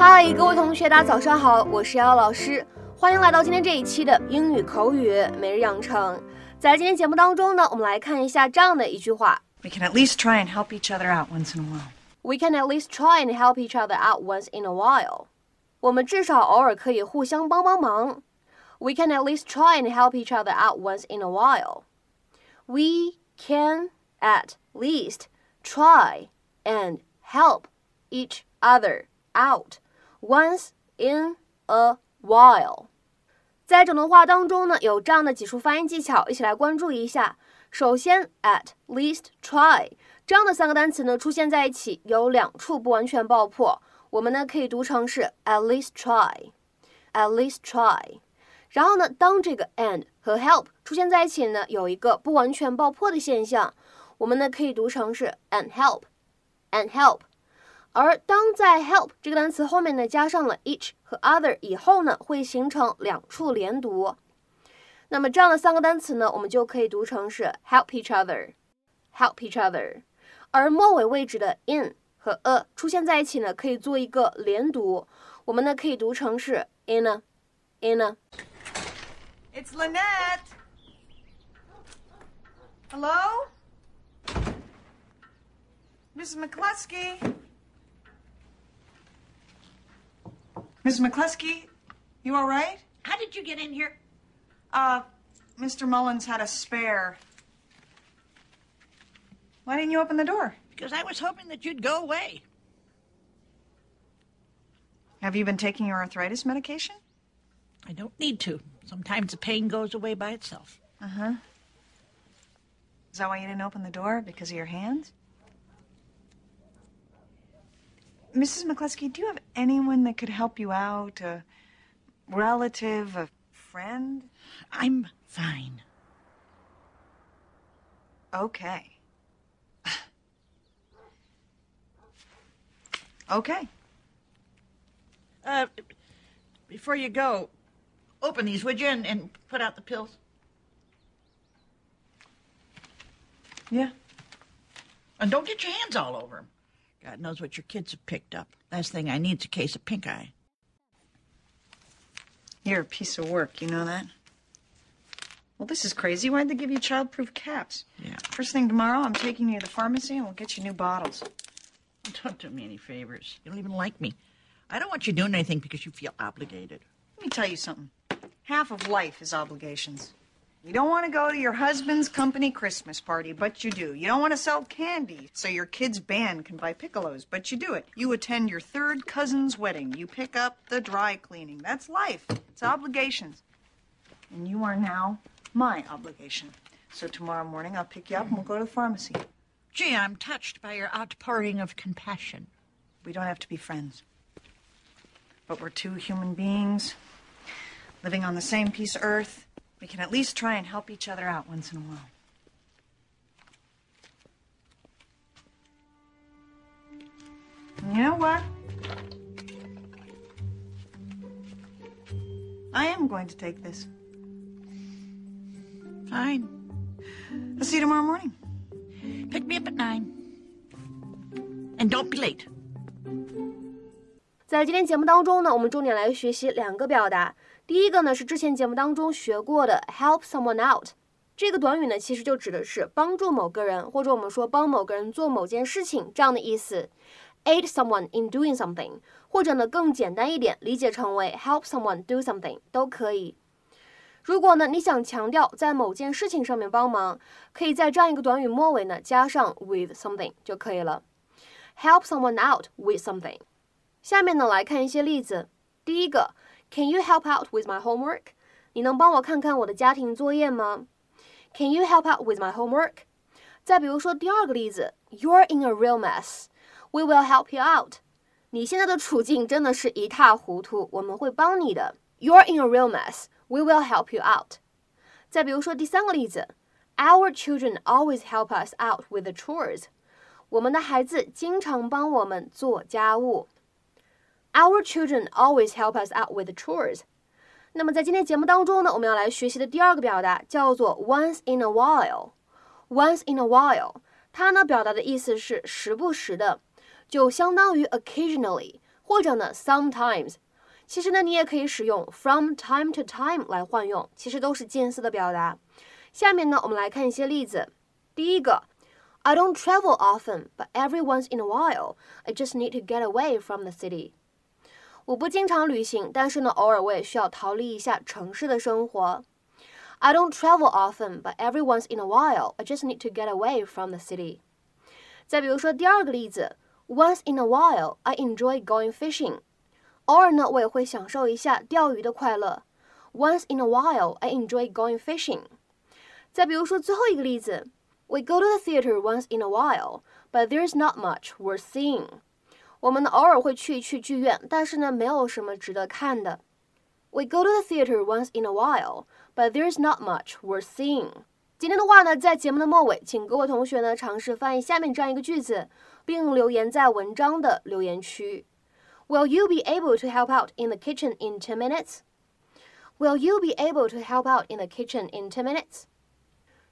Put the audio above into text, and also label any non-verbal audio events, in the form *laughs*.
嗨，各位同学，大家早上好，我是瑶瑶老师，欢迎来到今天这一期的英语口语每日养成。在今天节目当中呢，我们来看一下这样的一句话 We can at least try and help each other out once in a while. We can at least try and help each other out once in a while. 我们至少偶尔可以互相帮帮忙。We can at least try and help each other out once in a while. We can at least try and help each other out once in a while. 在整段话当中呢，有这样的几处发音技巧，一起来关注一下。首先，at least try 这样的三个单词呢出现在一起，有两处不完全爆破，我们呢可以读成是 at least try，at least try。然后呢，当这个 and 和 help 出现在一起呢，有一个不完全爆破的现象，我们呢可以读成是 and help，and help。而当在 help 这个单词后面呢加上了 each 和 other 以后呢，会形成两处连读。那么这样的三个单词呢，我们就可以读成是 help each other，help each other。而末尾位置的 in 和 a 出现在一起呢，可以做一个连读，我们呢可以读成是 in a，in a。It's Lynette. Hello? Mrs. McCluskey? Mrs. McCluskey, you all right? How did you get in here? Uh, Mr. Mullins had a spare. Why didn't you open the door? Because I was hoping that you'd go away. Have you been taking your arthritis medication? I don't need to. Sometimes the pain goes away by itself. Uh huh. Is that why you didn't open the door? Because of your hands? Mrs. McCluskey, do you have anyone that could help you out? A relative, a friend? I'm fine. Okay. *sighs* okay. Uh, before you go, open these, would you, and, and put out the pills? Yeah. And don't get your hands all over them. God knows what your kids have picked up. Last thing I need's a case of pink eye. You're a piece of work, you know that? Well, this is crazy. Why'd they give you childproof caps? Yeah. First thing tomorrow, I'm taking you to the pharmacy and we'll get you new bottles. *laughs* Don't do me any favors. You don't even like me. I don't want you doing anything because you feel obligated. Let me tell you something. Half of life is obligations. You don't want to go to your husband's company Christmas party, but you do. You don't want to sell candy so your kid's band can buy piccolos, but you do it. You attend your third cousin's wedding. You pick up the dry cleaning. That's life. It's obligations. And you are now my obligation. So tomorrow morning I'll pick you up and we'll go to the pharmacy. Gee, I'm touched by your outpouring of compassion. We don't have to be friends. But we're two human beings living on the same piece of earth. We can at least try and help each other out once in a while. And you know what? I am going to take this. Fine. I'll see you tomorrow morning. Pick me up at nine. And don't be late. 在今天节目当中呢，我们重点来学习两个表达。 第一个呢是之前节目当中学过的 help someone out，这个短语呢其实就指的是帮助某个人，或者我们说帮某个人做某件事情这样的意思。aid someone in doing something，或者呢更简单一点，理解成为 help someone do something 都可以。如果呢你想强调在某件事情上面帮忙，可以在这样一个短语末尾呢加上 with something 就可以了。help someone out with something。下面呢来看一些例子。第一个 ，Can you help out with my homework？你能帮我看看我的家庭作业吗？Can you help out with my homework？再比如说第二个例子，You're in a real mess。We will help you out。你现在的处境真的是一塌糊涂，我们会帮你的。You're in a real mess. We will help you out。再比如说第三个例子，Our children always help us out with the chores。我们的孩子经常帮我们做家务。 Our children always help us out with the chores。那么在今天节目当中呢，我们要来学习的第二个表达叫做 once in a while。Once in a while，它呢表达的意思是时不时的，就相当于 occasionally 或者呢，sometimes。其实呢，你也可以使用 from time to time 来换用，其实都是近似的表达。下面呢，我们来看一些例子。第一个，I don't travel often, but every once in a while, I just need to get away from the city。 我不经常旅行，但是呢，偶尔我也需要逃离一下城市的生活。I don't travel often, but every once in a while, I just need to get away from the city。再比如说第二个例子，Once in a while, I enjoy going fishing。偶尔呢，我也会享受一下钓鱼的快乐。Once in a while, I enjoy going fishing。再比如说最后一个例子，We go to the theater once in a while, but there's not much worth seeing。我们呢偶尔会去一去剧院，但是呢没有什么值得看的。We go to the theater once in a while, but there's not much worth seeing。今天的话呢，在节目的末尾，请各位同学呢尝试翻译下面这样一个句子，并留言在文章的留言区。Will you be able to help out in the kitchen in 10 minutes? Will you be able to help out in the kitchen in 10 minutes?